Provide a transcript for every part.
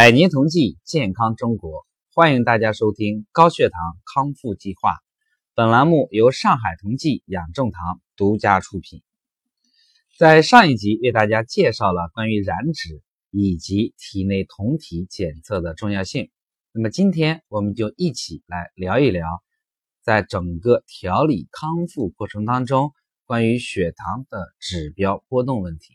百年同济，健康中国，欢迎大家收听高血糖康复计划。本栏目由上海同济养正堂独家出品。在上一集为大家介绍了关于燃脂以及体内酮体检测的重要性。那么今天我们就一起来聊一聊，在整个调理康复过程当中，关于血糖的指标波动问题。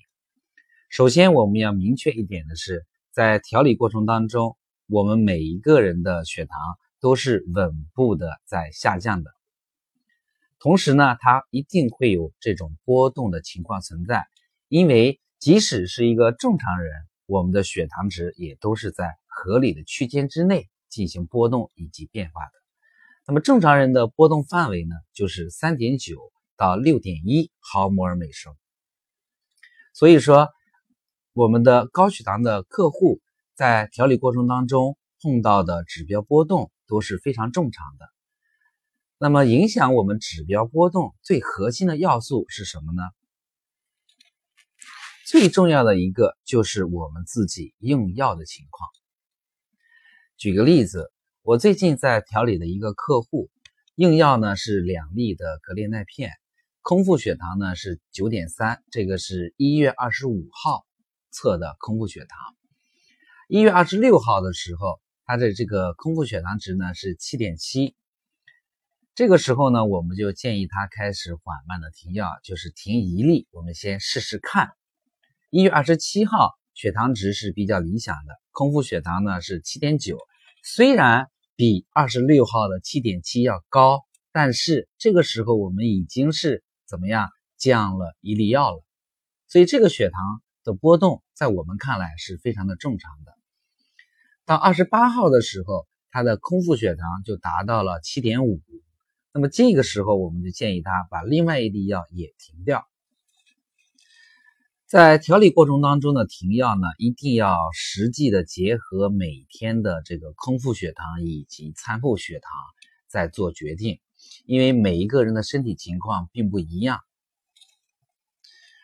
首先，我们要明确一点的是。在调理过程当中，我们每一个人的血糖都是稳步的在下降的，同时呢，它一定会有这种波动的情况存在。因为即使是一个正常人，我们的血糖值也都是在合理的区间之内进行波动以及变化的。那么正常人的波动范围呢，就是三点九到六点一毫摩尔每升。所以说。我们的高血糖的客户在调理过程当中碰到的指标波动都是非常正常的。那么，影响我们指标波动最核心的要素是什么呢？最重要的一个就是我们自己用药的情况。举个例子，我最近在调理的一个客户，用药呢是两粒的格列奈片，空腹血糖呢是九点三，这个是一月二十五号。测的空腹血糖，一月二十六号的时候，他的这个空腹血糖值呢是七点七。这个时候呢，我们就建议他开始缓慢的停药，就是停一粒，我们先试试看。一月二十七号，血糖值是比较理想的，空腹血糖呢是七点九，虽然比二十六号的七点七要高，但是这个时候我们已经是怎么样降了一粒药了，所以这个血糖。的波动在我们看来是非常的正常的。到二十八号的时候，他的空腹血糖就达到了七点五，那么这个时候我们就建议他把另外一粒药也停掉。在调理过程当中的停药呢，一定要实际的结合每天的这个空腹血糖以及餐后血糖再做决定，因为每一个人的身体情况并不一样，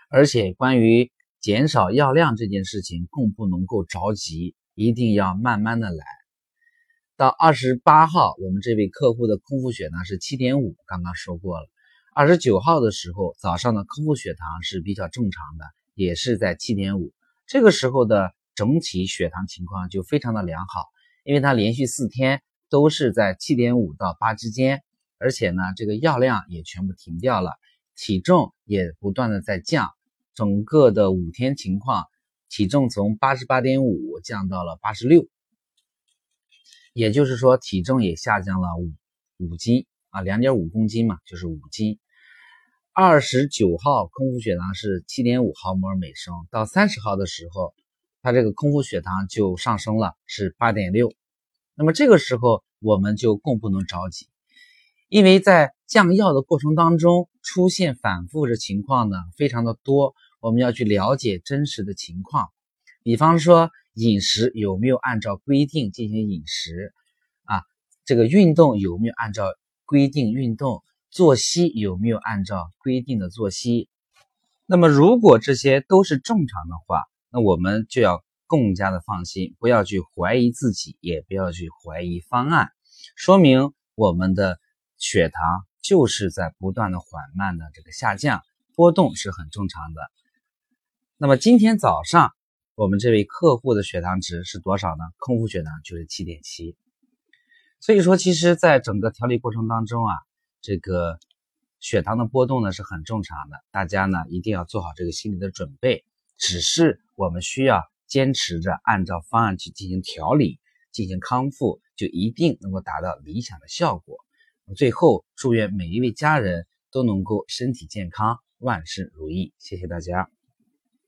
而且关于。减少药量这件事情更不能够着急，一定要慢慢的来。到二十八号，我们这位客户的空腹血糖是七点五，刚刚说过了。二十九号的时候，早上的空腹血糖是比较正常的，也是在七点五。这个时候的整体血糖情况就非常的良好，因为它连续四天都是在七点五到八之间，而且呢，这个药量也全部停掉了，体重也不断的在降。整个的五天情况，体重从八十八点五降到了八十六，也就是说体重也下降了五五斤啊，两点五公斤嘛，就是五斤。二十九号空腹血糖是七点五毫摩尔每升，到三十号的时候，它这个空腹血糖就上升了，是八点六。那么这个时候我们就更不能着急，因为在降药的过程当中出现反复的情况呢，非常的多。我们要去了解真实的情况，比方说饮食有没有按照规定进行饮食啊？这个运动有没有按照规定运动？作息有没有按照规定的作息？那么如果这些都是正常的话，那我们就要更加的放心，不要去怀疑自己，也不要去怀疑方案，说明我们的血糖就是在不断的缓慢的这个下降，波动是很正常的。那么今天早上我们这位客户的血糖值是多少呢？空腹血糖就是七点七。所以说，其实，在整个调理过程当中啊，这个血糖的波动呢是很正常的，大家呢一定要做好这个心理的准备。只是我们需要坚持着按照方案去进行调理、进行康复，就一定能够达到理想的效果。最后，祝愿每一位家人都能够身体健康、万事如意。谢谢大家。